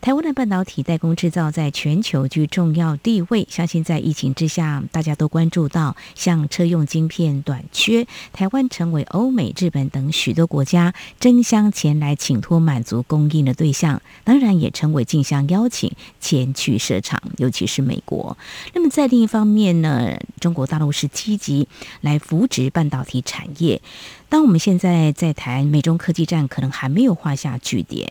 台湾的半导体代工制造在全球具重要地位，相信在疫情之下，大家都关注到像车用晶片短缺，台湾成为欧美、日本等许多国家争相前来请托满足供应的对象，当然也成为竞相邀请前去设厂，尤其是美国。那么在另一方面呢，中国大陆是积极来扶植半导体产业。当我们现在在谈美中科技战，可能还没有画下句点。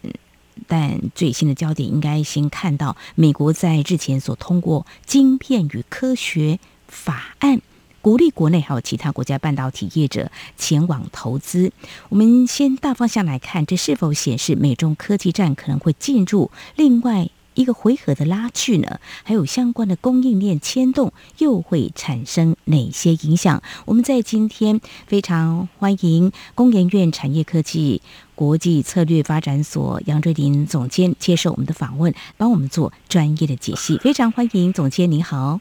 但最新的焦点应该先看到美国在日前所通过《晶片与科学法案》，鼓励国内还有其他国家半导体业者前往投资。我们先大方向来看，这是否显示美中科技战可能会进入另外一个回合的拉锯呢？还有相关的供应链牵动又会产生哪些影响？我们在今天非常欢迎工研院产业科技国际策略发展所杨瑞林总监接受我们的访问，帮我们做专业的解析。非常欢迎总监，您好。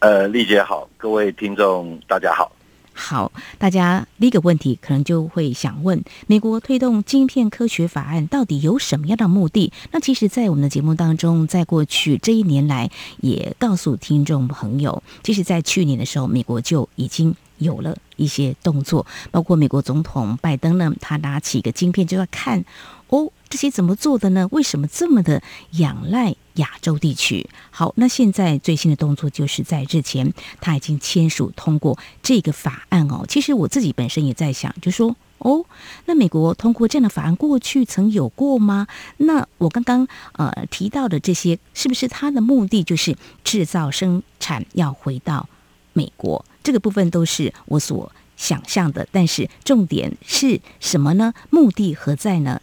呃，丽姐好，各位听众大家好。好，大家第一个问题可能就会想问：美国推动晶片科学法案到底有什么样的目的？那其实，在我们的节目当中，在过去这一年来，也告诉听众朋友，其实，在去年的时候，美国就已经有了一些动作，包括美国总统拜登呢，他拿起一个晶片就要看哦。这些怎么做的呢？为什么这么的仰赖亚洲地区？好，那现在最新的动作就是在日前，他已经签署通过这个法案哦。其实我自己本身也在想，就说哦，那美国通过这样的法案，过去曾有过吗？那我刚刚呃提到的这些，是不是它的目的就是制造生产要回到美国？这个部分都是我所想象的，但是重点是什么呢？目的何在呢？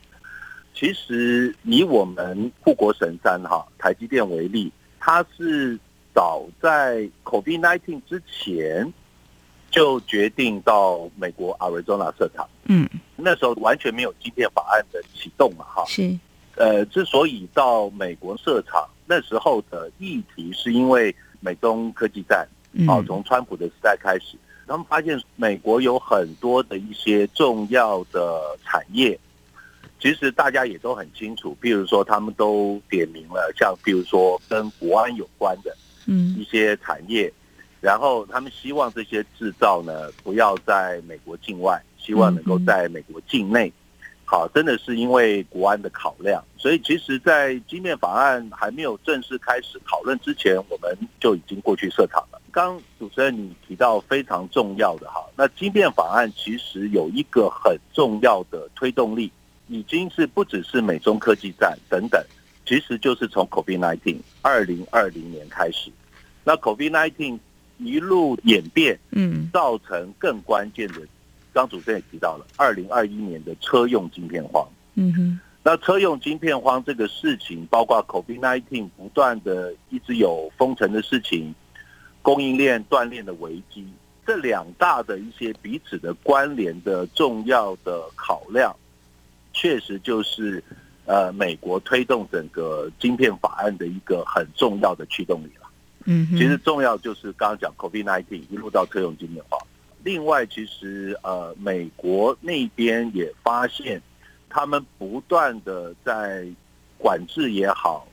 其实以我们护国神山哈台积电为例，它是早在 COVID-19 之前就决定到美国 Arizona 设厂。嗯，那时候完全没有晶片法案的启动嘛哈。是。呃，之所以到美国设厂，那时候的议题是因为美中科技战。啊，从川普的时代开始，他们发现美国有很多的一些重要的产业。其实大家也都很清楚，比如说他们都点名了，像比如说跟国安有关的，嗯，一些产业，然后他们希望这些制造呢不要在美国境外，希望能够在美国境内。好，真的是因为国安的考量，所以其实，在晶片法案还没有正式开始讨论之前，我们就已经过去设厂了。刚主持人你提到非常重要的哈，那晶片法案其实有一个很重要的推动力。已经是不只是美中科技战等等，其实就是从 COVID-19 二零二零年开始，那 COVID-19 一路演变，嗯，造成更关键的，刚主持人也提到了，二零二一年的车用晶片荒，嗯哼，那车用晶片荒这个事情，包括 COVID-19 不断的一直有封城的事情，供应链断裂的危机，这两大的一些彼此的关联的重要的考量。确实就是，呃，美国推动整个晶片法案的一个很重要的驱动力了。嗯，其实重要就是刚刚讲 COVID-19 一路到特用晶片化。另外，其实呃，美国那边也发现，他们不断的在管制也好，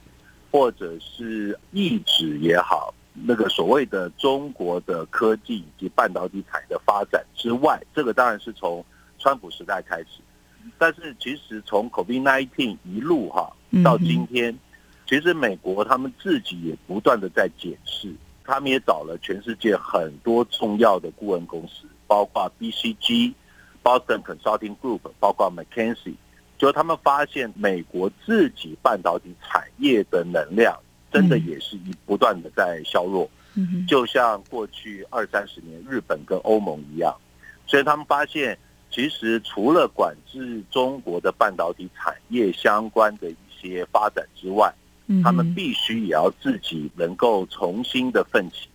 或者是抑制也好，那个所谓的中国的科技以及半导体产业的发展之外，这个当然是从川普时代开始。但是其实从 COVID-19 一路哈到今天，其实美国他们自己也不断的在检视，他们也找了全世界很多重要的顾问公司，包括 BCG、Boston Consulting Group，包括 McKinsey，就他们发现美国自己半导体产业的能量真的也是一不断的在削弱，就像过去二三十年日本跟欧盟一样，所以他们发现。其实除了管制中国的半导体产业相关的一些发展之外，他们必须也要自己能够重新的奋起，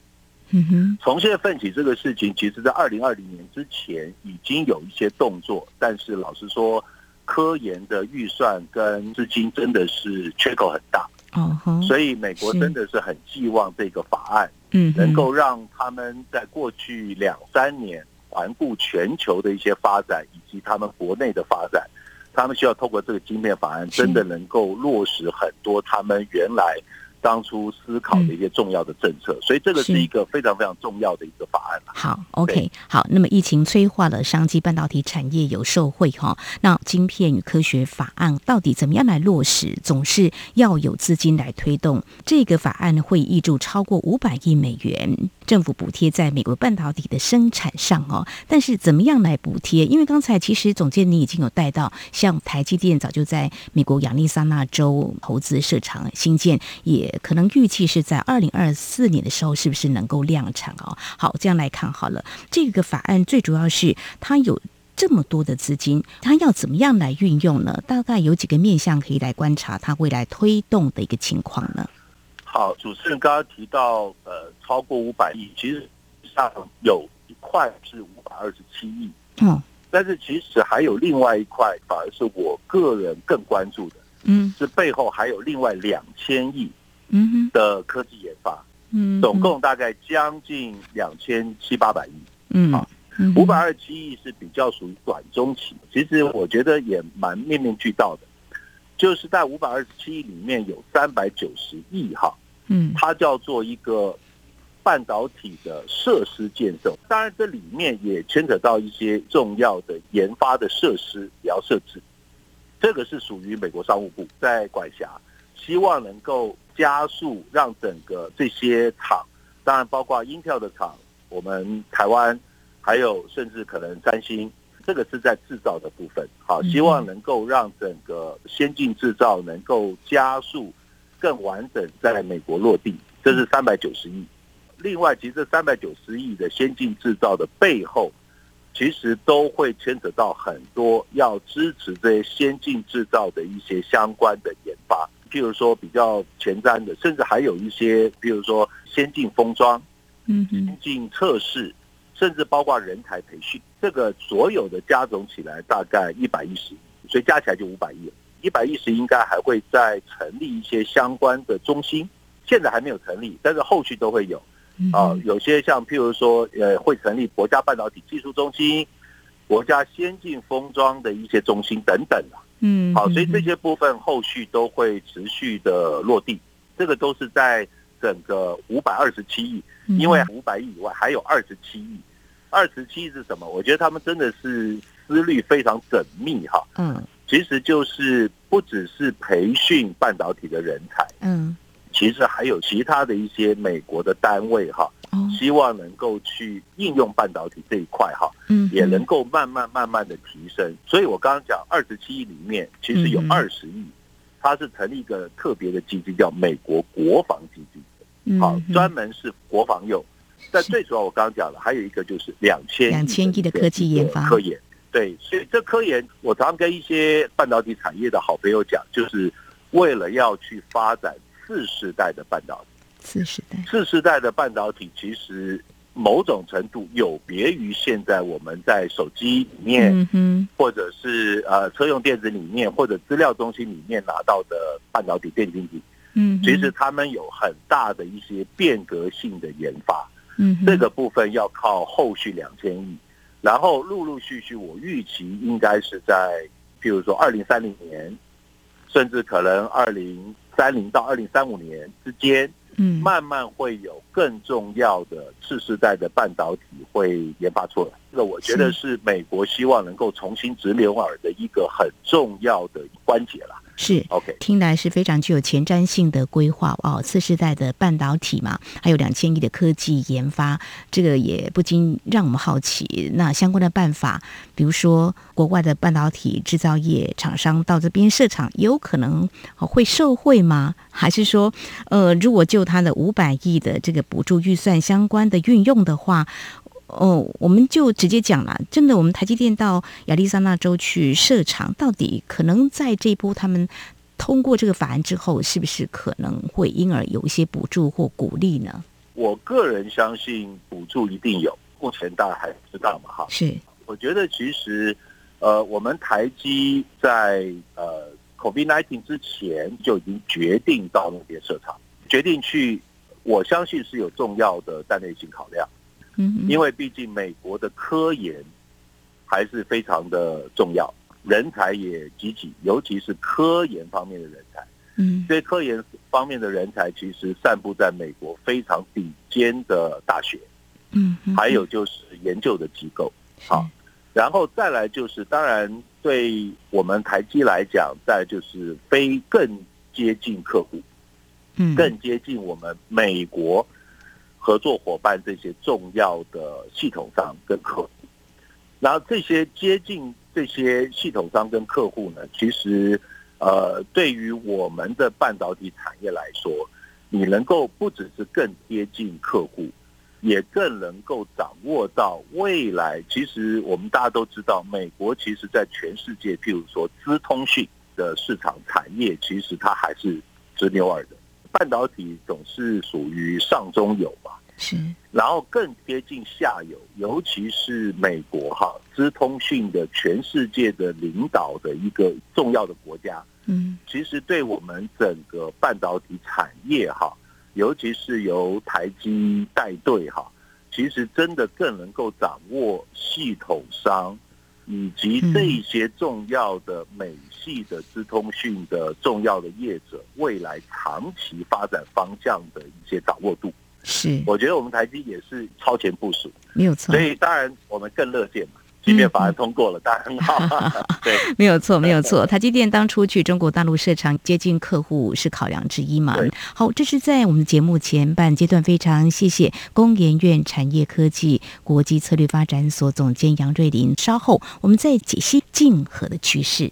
嗯哼，重现奋起这个事情，其实在二零二零年之前已经有一些动作，但是老实说，科研的预算跟资金真的是缺口很大。哦，所以美国真的是很寄望这个法案，嗯，能够让他们在过去两三年环顾全球的一些发展，以及他们国内的发展，他们需要透过这个晶片法案，真的能够落实很多他们原来。当初思考的一些重要的政策，所以这个是一个非常非常重要的一个法案。好，OK，好。那么疫情催化了商机，半导体产业有受惠哈。那晶片与科学法案到底怎么样来落实？总是要有资金来推动。这个法案会挹注超过五百亿美元。政府补贴在美国半导体的生产上哦，但是怎么样来补贴？因为刚才其实总监你已经有带到，像台积电早就在美国亚利桑那州投资设厂新建，也可能预计是在二零二四年的时候，是不是能够量产哦？好，这样来看好了，这个法案最主要是它有这么多的资金，它要怎么样来运用呢？大概有几个面向可以来观察它未来推动的一个情况呢？好，主持人刚刚提到，呃，超过五百亿，其实上有一块是五百二十七亿，嗯，但是其实还有另外一块，反而是我个人更关注的，嗯，是背后还有另外两千亿，嗯的科技研发，嗯，总共大概将近两千七八百亿，嗯，啊，五百二十七亿是比较属于短中期，其实我觉得也蛮面面俱到的，就是在五百二十七亿里面有三百九十亿哈。嗯，它叫做一个半导体的设施建设，当然这里面也牵扯到一些重要的研发的设施也要设置。这个是属于美国商务部在管辖，希望能够加速让整个这些厂，当然包括 Intel 的厂，我们台湾还有甚至可能三星，这个是在制造的部分。好，希望能够让整个先进制造能够加速。更完整在美国落地，这是三百九十亿。另外，其实这三百九十亿的先进制造的背后，其实都会牵扯到很多要支持这些先进制造的一些相关的研发，譬如说比较前瞻的，甚至还有一些，譬如说先进封装、嗯，先进测试，甚至包括人才培训，这个所有的加总起来大概一百一十亿，所以加起来就五百亿了。一百一十应该还会再成立一些相关的中心，现在还没有成立，但是后续都会有。啊，有些像譬如说，呃，会成立国家半导体技术中心、国家先进封装的一些中心等等。嗯，好，所以这些部分后续都会持续的落地。这个都是在整个五百二十七亿，因为五百亿以外还有二十七亿。二十七亿是什么？我觉得他们真的是思虑非常缜密哈。嗯。其实就是不只是培训半导体的人才，嗯，其实还有其他的一些美国的单位哈，希望能够去应用半导体这一块哈，嗯，也能够慢慢慢慢的提升。所以我刚刚讲二十七亿里面，其实有二十亿，它是成立一个特别的基金，叫美国国防基金，好，专门是国防用。但最主要我刚刚讲了还有一个就是两千两千亿的科技研发科研。对，所以这科研，我常常跟一些半导体产业的好朋友讲，就是为了要去发展次世代的半导体。次世代，次世代的半导体其实某种程度有别于现在我们在手机里面，嗯，或者是呃车用电子里面，或者资料中心里面拿到的半导体电晶体。嗯，其实他们有很大的一些变革性的研发。嗯，这个部分要靠后续两千亿。然后陆陆续续，我预期应该是在，譬如说二零三零年，甚至可能二零三零到二零三五年之间，嗯，慢慢会有更重要的次世代的半导体会研发出来。这个我觉得是美国希望能够重新直流耳的一个很重要的关节了。是，OK，听来是非常具有前瞻性的规划哦。次世代的半导体嘛，还有两千亿的科技研发，这个也不禁让我们好奇。那相关的办法，比如说国外的半导体制造业厂商到这边设厂，有可能会受惠吗？还是说，呃，如果就它的五百亿的这个补助预算相关的运用的话？哦，我们就直接讲了，真的，我们台积电到亚利桑那州去设厂，到底可能在这一波他们通过这个法案之后，是不是可能会因而有一些补助或鼓励呢？我个人相信补助一定有，目前大家还不知道嘛，哈。是，我觉得其实，呃，我们台积在呃 COVID-19 之前就已经决定到那边设厂，决定去，我相信是有重要的战略性考量。嗯，因为毕竟美国的科研还是非常的重要，人才也积极，尤其是科研方面的人才。嗯，这些科研方面的人才其实散布在美国非常顶尖的大学。嗯，还有就是研究的机构。好，然后再来就是，当然对我们台积来讲，再就是非更接近客户，嗯，更接近我们美国。合作伙伴这些重要的系统商跟客户，然后这些接近这些系统商跟客户呢，其实呃，对于我们的半导体产业来说，你能够不只是更接近客户，也更能够掌握到未来。其实我们大家都知道，美国其实在全世界，譬如说资通讯的市场产业，其实它还是直牛耳的。半导体总是属于上中游嘛，是，然后更贴近下游，尤其是美国哈，资通讯的全世界的领导的一个重要的国家，嗯，其实对我们整个半导体产业哈，尤其是由台积带队哈，其实真的更能够掌握系统商。以及这一些重要的美系的资通讯的重要的业者，未来长期发展方向的一些掌握度，是我觉得我们台积也是超前部署，没有错。所以当然我们更乐见嘛。即便法案通过了，当然很好。对，没有错，没有错。台积电当初去中国大陆设厂，接近客户是考量之一嘛。好，这是在我们节目前半阶段，非常谢谢工研院产业科技国际策略发展所总监杨瑞林。稍后我们再解析竞合的趋势。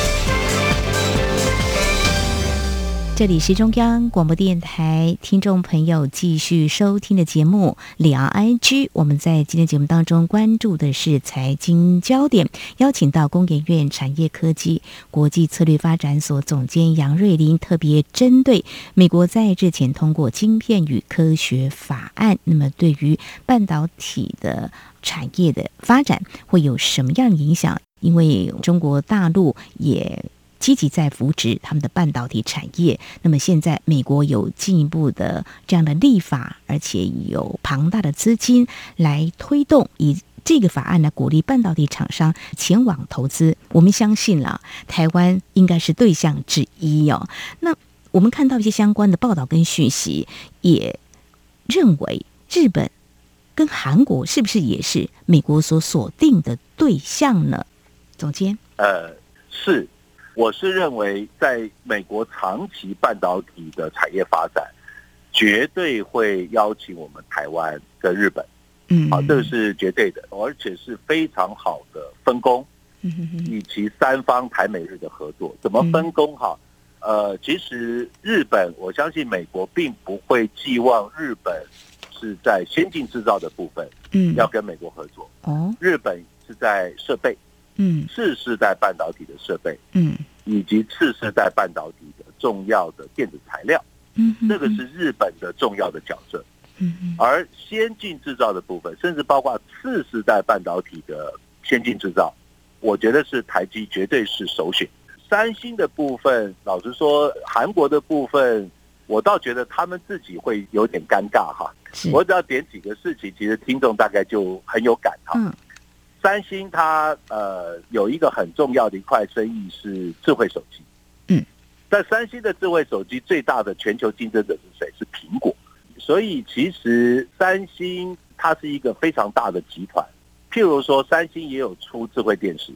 这里是中央广播电台听众朋友继续收听的节目《两岸 ING》。我们在今天节目当中关注的是财经焦点，邀请到工研院产业科技国际策略发展所总监杨瑞林，特别针对美国在日前通过《晶片与科学法案》，那么对于半导体的产业的发展会有什么样的影响？因为中国大陆也积极在扶植他们的半导体产业。那么现在美国有进一步的这样的立法，而且有庞大的资金来推动，以这个法案来鼓励半导体厂商前往投资。我们相信了，台湾应该是对象之一哦。那我们看到一些相关的报道跟讯息，也认为日本跟韩国是不是也是美国所锁定的对象呢？总监，呃，是。我是认为，在美国长期半导体的产业发展，绝对会邀请我们台湾跟日本，嗯，好，这个是绝对的，而且是非常好的分工，以及三方台美日的合作，怎么分工哈？呃，其实日本，我相信美国并不会寄望日本是在先进制造的部分，嗯，要跟美国合作，哦，日本是在设备。嗯，次世代半导体的设备，嗯，以及次世代半导体的重要的电子材料，嗯，这个是日本的重要的角色，嗯，而先进制造的部分，甚至包括次世代半导体的先进制造，我觉得是台积绝对是首选。三星的部分，老实说，韩国的部分，我倒觉得他们自己会有点尴尬哈。我只要点几个事情，其实听众大概就很有感哈。嗯三星它呃有一个很重要的一块生意是智慧手机，嗯，但三星的智慧手机最大的全球竞争者是谁？是苹果。所以其实三星它是一个非常大的集团。譬如说，三星也有出智慧电视，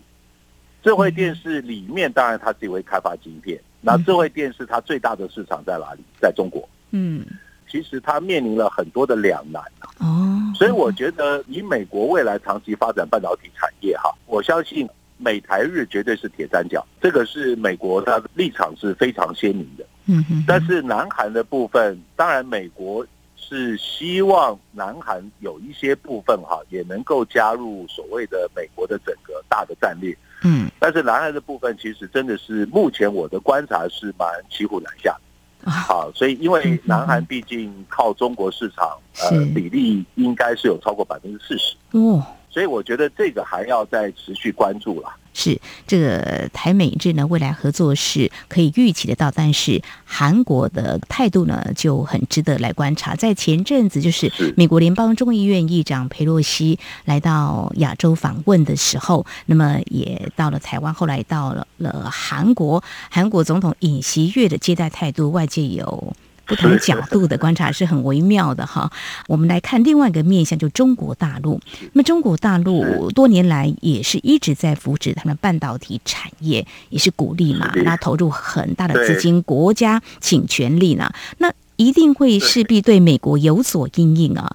智慧电视里面当然它自己会开发晶片。那智慧电视它最大的市场在哪里？在中国。嗯。其实它面临了很多的两难哦，所以我觉得以美国未来长期发展半导体产业哈，我相信美台日绝对是铁三角，这个是美国它的立场是非常鲜明的。嗯哼，但是南韩的部分，当然美国是希望南韩有一些部分哈也能够加入所谓的美国的整个大的战略。嗯，但是南韩的部分其实真的是目前我的观察是蛮骑虎难下。好，所以因为南韩毕竟靠中国市场，呃，比例应该是有超过百分之四十。哦，所以我觉得这个还要再持续关注了。是这个台美日呢，未来合作是可以预期得到，但是韩国的态度呢就很值得来观察。在前阵子，就是美国联邦众议院议长佩洛西来到亚洲访问的时候，那么也到了台湾，后来到了了韩国，韩国总统尹锡悦的接待态度，外界有。不同角度的观察是很微妙的哈。我们来看另外一个面向，就中国大陆。那么中国大陆多年来也是一直在扶持他们半导体产业，也是鼓励嘛，那投入很大的资金，国家倾全力呢，那一定会势必对美国有所阴影啊。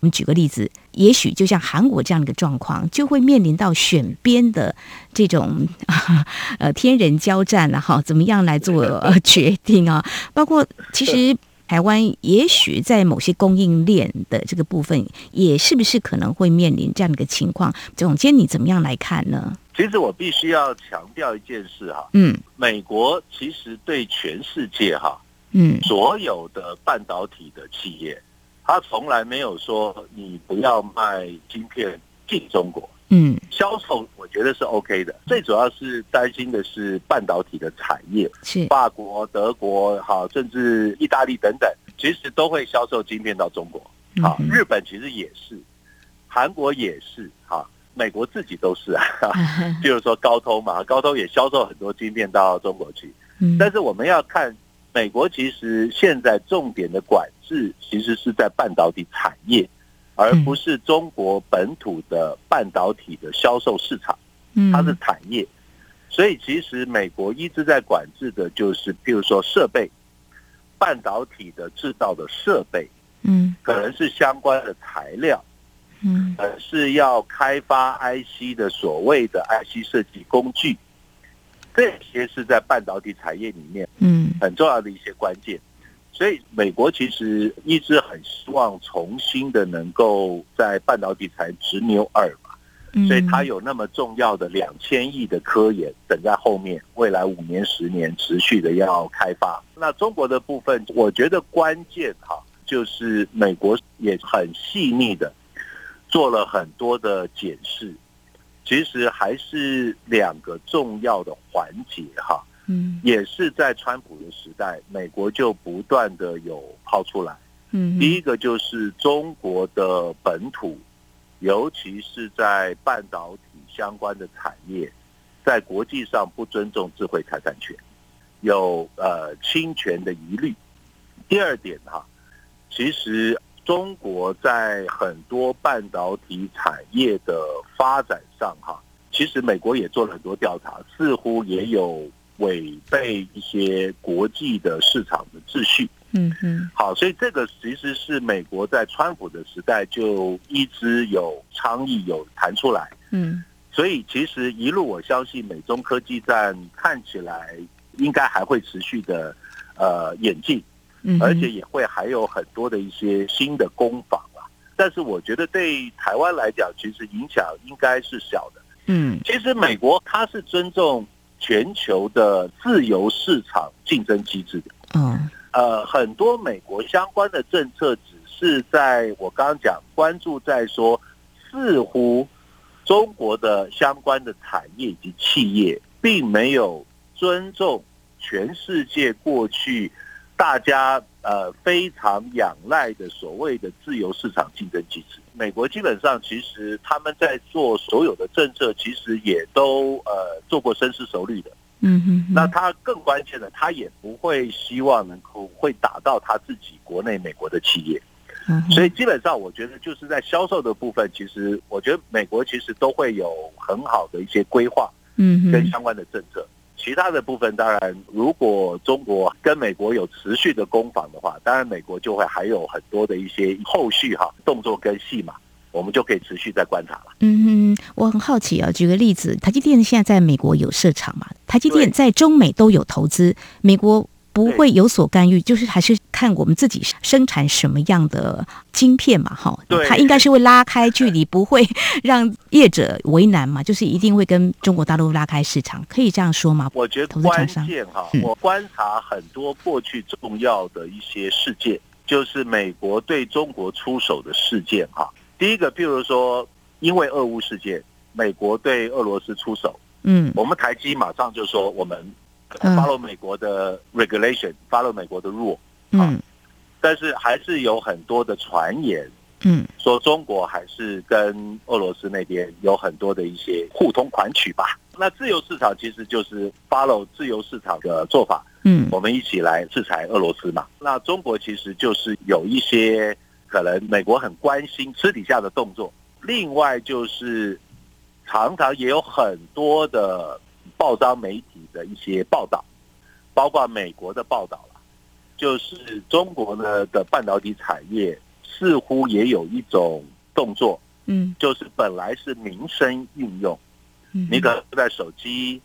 我们举个例子，也许就像韩国这样的一个状况，就会面临到选边的这种 呃天人交战了哈，怎么样来做 决定啊？包括其实台湾也许在某些供应链的这个部分，也是不是可能会面临这样的一个情况？总监你怎么样来看呢？其实我必须要强调一件事哈，嗯，美国其实对全世界哈，嗯，所有的半导体的企业。他从来没有说你不要卖晶片进中国，嗯，销售我觉得是 OK 的。最主要是担心的是半导体的产业，是法国、德国，好，甚至意大利等等，其实都会销售晶片到中国。好，日本其实也是，韩国也是，哈，美国自己都是啊。比如说高通嘛，高通也销售很多晶片到中国去。嗯，但是我们要看。美国其实现在重点的管制，其实是在半导体产业，而不是中国本土的半导体的销售市场。它是产业，所以其实美国一直在管制的就是，譬如说设备，半导体的制造的设备，嗯，可能是相关的材料，嗯，而是要开发 IC 的所谓的 IC 设计工具。这些是在半导体产业里面，嗯，很重要的一些关键。所以，美国其实一直很希望重新的能够在半导体产业直牛耳嘛，所以它有那么重要的两千亿的科研等在后面，未来五年、十年持续的要开发。那中国的部分，我觉得关键哈，就是美国也很细腻的做了很多的检视。其实还是两个重要的环节哈，嗯，也是在川普的时代，美国就不断的有抛出来，嗯，第一个就是中国的本土，尤其是在半导体相关的产业，在国际上不尊重智慧财产权，有呃侵权的疑虑。第二点哈，其实。中国在很多半导体产业的发展上，哈，其实美国也做了很多调查，似乎也有违背一些国际的市场的秩序。嗯嗯，好，所以这个其实是美国在川普的时代就一直有倡议、有谈出来。嗯，所以其实一路我相信美中科技战看起来应该还会持续的呃演进。而且也会还有很多的一些新的攻防啊，但是我觉得对台湾来讲，其实影响应该是小的。嗯，其实美国它是尊重全球的自由市场竞争机制的。嗯，呃，很多美国相关的政策只是在我刚刚讲关注在说，似乎中国的相关的产业以及企业，并没有尊重全世界过去。大家呃非常仰赖的所谓的自由市场竞争机制，美国基本上其实他们在做所有的政策，其实也都呃做过深思熟虑的。嗯哼。那他更关键的，他也不会希望能够会打到他自己国内美国的企业。嗯。所以基本上，我觉得就是在销售的部分，其实我觉得美国其实都会有很好的一些规划，嗯，跟相关的政策。其他的部分，当然，如果中国跟美国有持续的攻防的话，当然美国就会还有很多的一些后续哈动作跟戏码，我们就可以持续在观察了。嗯哼，我很好奇啊，举个例子，台积电现在在美国有设厂嘛？台积电在中美都有投资，美国。不会有所干预，就是还是看我们自己生产什么样的晶片嘛，哈，它应该是会拉开距离，不会让业者为难嘛，就是一定会跟中国大陆拉开市场，可以这样说吗？我觉得关键哈，我观察很多过去重要的一些事件，就是美国对中国出手的事件哈。第一个，譬如说，因为俄乌事件，美国对俄罗斯出手，嗯，我们台积马上就说我们。follow 美国的 regulation，follow 美国的 rule，嗯，但是还是有很多的传言，嗯，说中国还是跟俄罗斯那边有很多的一些互通款曲吧。那自由市场其实就是 follow 自由市场的做法，嗯，我们一起来制裁俄罗斯嘛。那中国其实就是有一些可能美国很关心私底下的动作，另外就是常常也有很多的。报章媒体的一些报道，包括美国的报道了，就是中国呢的半导体产业似乎也有一种动作，嗯，就是本来是民生应用，嗯，你可能在手机，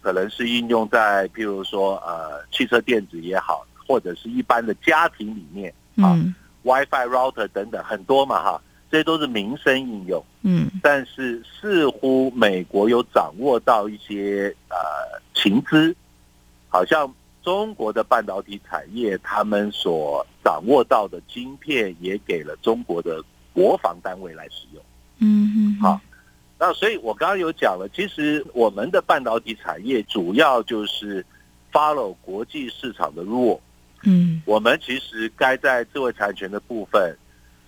可能是应用在譬如说呃汽车电子也好，或者是一般的家庭里面啊，WiFi router 等等很多嘛哈。这些都是民生应用，嗯，但是似乎美国有掌握到一些呃情资，好像中国的半导体产业他们所掌握到的晶片也给了中国的国防单位来使用，嗯嗯，好，那所以我刚刚有讲了，其实我们的半导体产业主要就是 follow 国际市场的 rule，嗯，我们其实该在智慧产权的部分。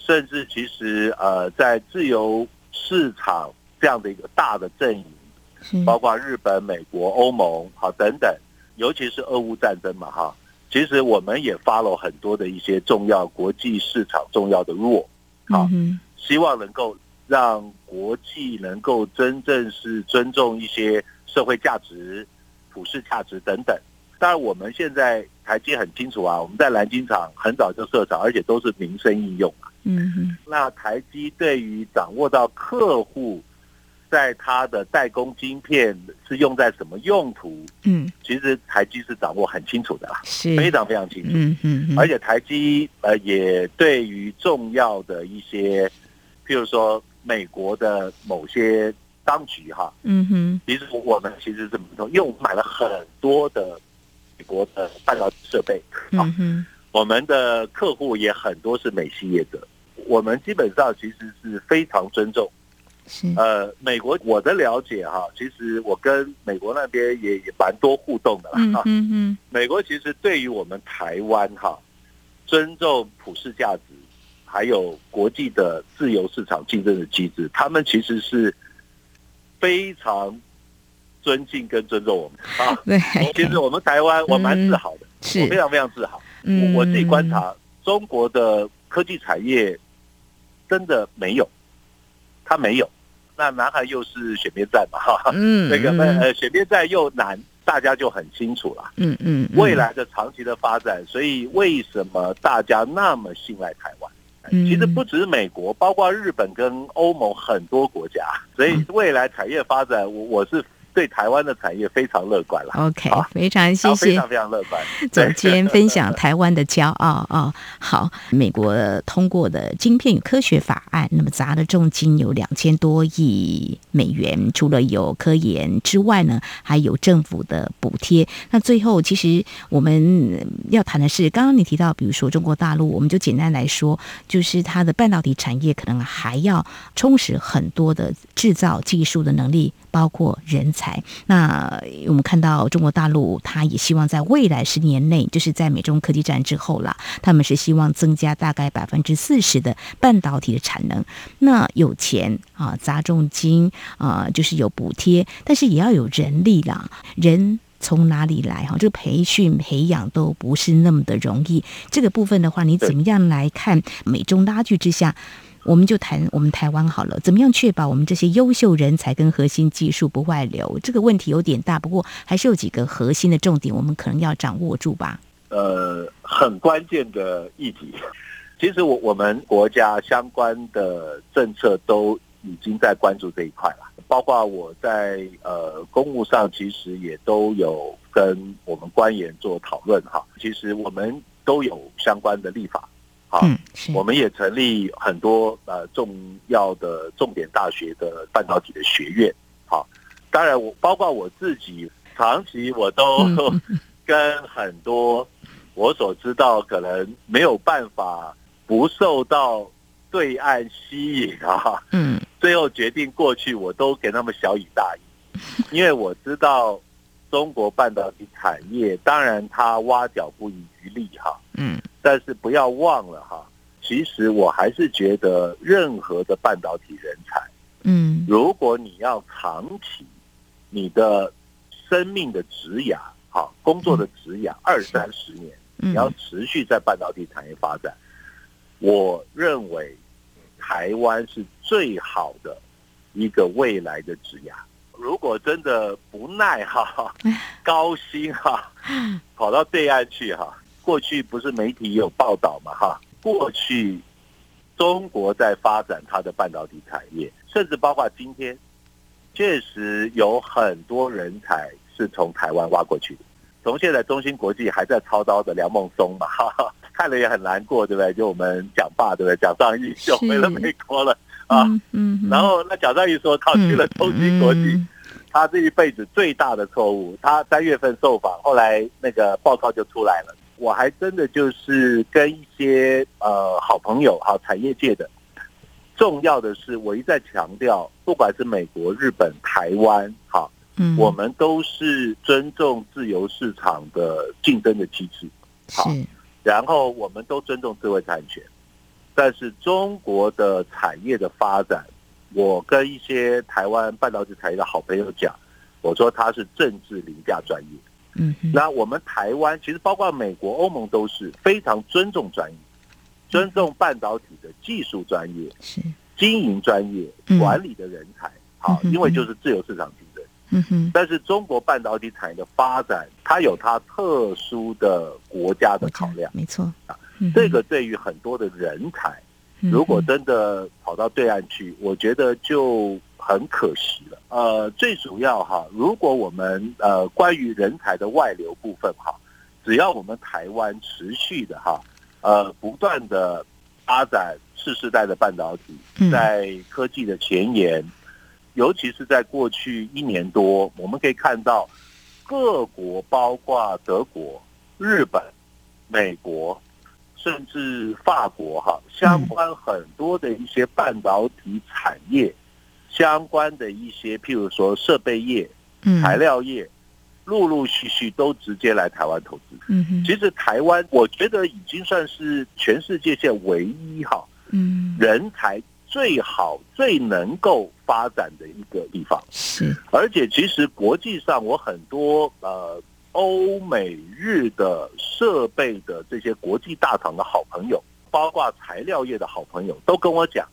甚至其实呃，在自由市场这样的一个大的阵营，包括日本、美国、欧盟好等等，尤其是俄乌战争嘛哈，其实我们也 follow 很多的一些重要国际市场重要的 rule，好，希望能够让国际能够真正是尊重一些社会价值、普世价值等等。当然，我们现在台积很清楚啊，我们在南京厂很早就设厂，而且都是民生应用。嗯哼，那台积对于掌握到客户在它的代工晶片是用在什么用途，嗯，其实台积是掌握很清楚的啦，是非常非常清楚。嗯嗯，而且台积呃也对于重要的一些，譬如说美国的某些当局哈，嗯哼，其实我们其实是怎么说，因为我们买了很多的美国的半导体设备，嗯哼。我们的客户也很多是美系业者，我们基本上其实是非常尊重。是呃，美国我的了解哈，其实我跟美国那边也也蛮多互动的啦。嗯嗯嗯。美国其实对于我们台湾哈，尊重普世价值，还有国际的自由市场竞争的机制，他们其实是非常尊敬跟尊重我们 啊。对。其实我们台湾我蛮自豪的，是我非常非常自豪。我我自己观察，中国的科技产业真的没有，它没有。那南海又是选边站嘛，哈，嗯，那个呃选边站又难，大家就很清楚了。嗯嗯，未来的长期的发展，所以为什么大家那么信赖台湾？其实不只是美国，包括日本跟欧盟很多国家，所以未来产业发展，我我是。对台湾的产业非常乐观了。OK，非常谢谢，非常非常乐观。总监分享 台湾的骄傲啊！好，美国通过的晶片与科学法案，那么砸的重金有两千多亿美元，除了有科研之外呢，还有政府的补贴。那最后，其实我们要谈的是，刚刚你提到，比如说中国大陆，我们就简单来说，就是它的半导体产业可能还要充实很多的制造技术的能力，包括人才。那我们看到中国大陆，他也希望在未来十年内，就是在美中科技战之后了，他们是希望增加大概百分之四十的半导体的产能。那有钱啊，砸重金啊，就是有补贴，但是也要有人力啦，人从哪里来？哈，这个培训培养都不是那么的容易。这个部分的话，你怎么样来看美中拉锯之下？我们就谈我们台湾好了，怎么样确保我们这些优秀人才跟核心技术不外流？这个问题有点大，不过还是有几个核心的重点，我们可能要掌握住吧。呃，很关键的议题，其实我我们国家相关的政策都已经在关注这一块了，包括我在呃公务上其实也都有跟我们官员做讨论哈。其实我们都有相关的立法，好，我们也成立很多呃重要的重点大学的半导体的学院，好，当然我包括我自己，长期我都 跟很多我所知道可能没有办法不受到对岸吸引啊，嗯，最后决定过去，我都给他们小以大义，因为我知道中国半导体产业，当然它挖角不遗余力哈，嗯，但是不要忘了哈，其实我还是觉得任何的半导体人才，嗯，如果你要长期你的生命的职涯，好工作的职涯二三十年，你要持续在半导体产业发展。我认为台湾是最好的一个未来的职涯。如果真的不耐哈 高薪哈，跑到对岸去哈，过去不是媒体有报道嘛哈？过去中国在发展它的半导体产业，甚至包括今天，确实有很多人才是从台湾挖过去的。从现在中芯国际还在操刀的梁孟松嘛哈哈。看了也很难过，对不对？就我们蒋爸，对不对？蒋尚义就回了美国了啊。嗯，然后那蒋尚义说，他去了中芯国际，他这一辈子最大的错误。他三月份受访，后来那个报告就出来了。我还真的就是跟一些呃好朋友哈，产业界的，重要的是我一再强调，不管是美国、日本、台湾，哈，嗯，我们都是尊重自由市场的竞争的机制，好。然后我们都尊重智慧产权，但是中国的产业的发展，我跟一些台湾半导体产业的好朋友讲，我说它是政治凌驾专业。嗯，那我们台湾其实包括美国、欧盟都是非常尊重专业，尊重半导体的技术专业、是。经营专业、管理的人才，好，因为就是自由市场。嗯。哼，但是中国半导体产业的发展，它有它特殊的国家的考量，没错。啊。这个对于很多的人才，如果真的跑到对岸去，我觉得就很可惜了。呃，最主要哈，如果我们呃关于人才的外流部分哈，只要我们台湾持续的哈，呃，不断的发展次世代的半导体，在科技的前沿。尤其是在过去一年多，我们可以看到各国，包括德国、日本、美国，甚至法国，哈，相关很多的一些半导体产业，相关的一些，譬如说设备业、材料业，陆陆续续都直接来台湾投资。嗯，其实台湾，我觉得已经算是全世界现在唯一哈，嗯，人才。最好最能够发展的一个地方是，而且其实国际上我很多呃欧美日的设备的这些国际大厂的好朋友，包括材料业的好朋友，都跟我讲，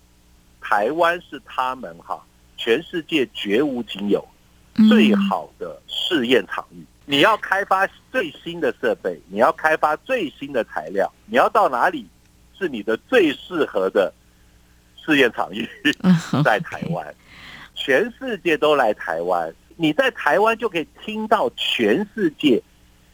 台湾是他们哈全世界绝无仅有最好的试验场域。你要开发最新的设备，你要开发最新的材料，你要到哪里是你的最适合的？试验场域在台湾，全世界都来台湾。你在台湾就可以听到全世界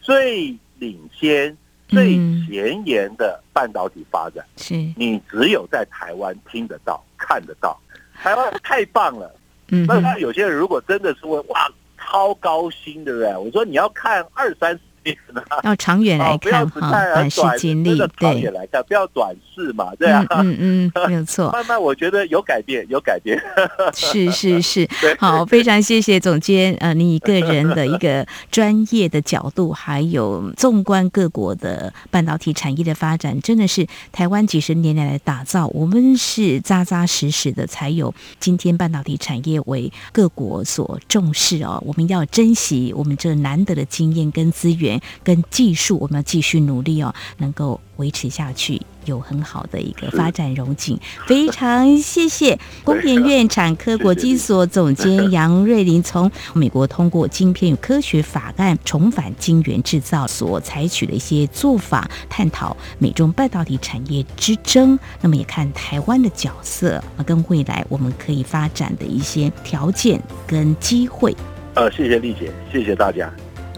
最领先、最前沿的半导体发展。是，你只有在台湾听得到、看得到。台湾太棒了。嗯，那有些人如果真的是问哇，超高薪，对不对？我说你要看二三。要长远来看哈，短视经历，对，来看，不要短视嘛，对啊，嗯嗯，没有错。慢慢我觉得有改变，有改变。是是是，好，非常谢谢总监，呃，你个人的一个专业的角度，还有纵观各国的半导体产业的发展，真的是台湾几十年来的打造，我们是扎扎实实的，才有今天半导体产业为各国所重视哦。我们要珍惜我们这难得的经验跟资源。跟技术，我们要继续努力哦，能够维持下去，有很好的一个发展荣景。非常谢谢工研院产科国际所总监杨瑞林，从美国通过晶片与科学法案重返晶圆制造所采取的一些做法，探讨美中半导体产业之争。那么也看台湾的角色啊，跟未来我们可以发展的一些条件跟机会。呃，谢谢丽姐，谢谢大家。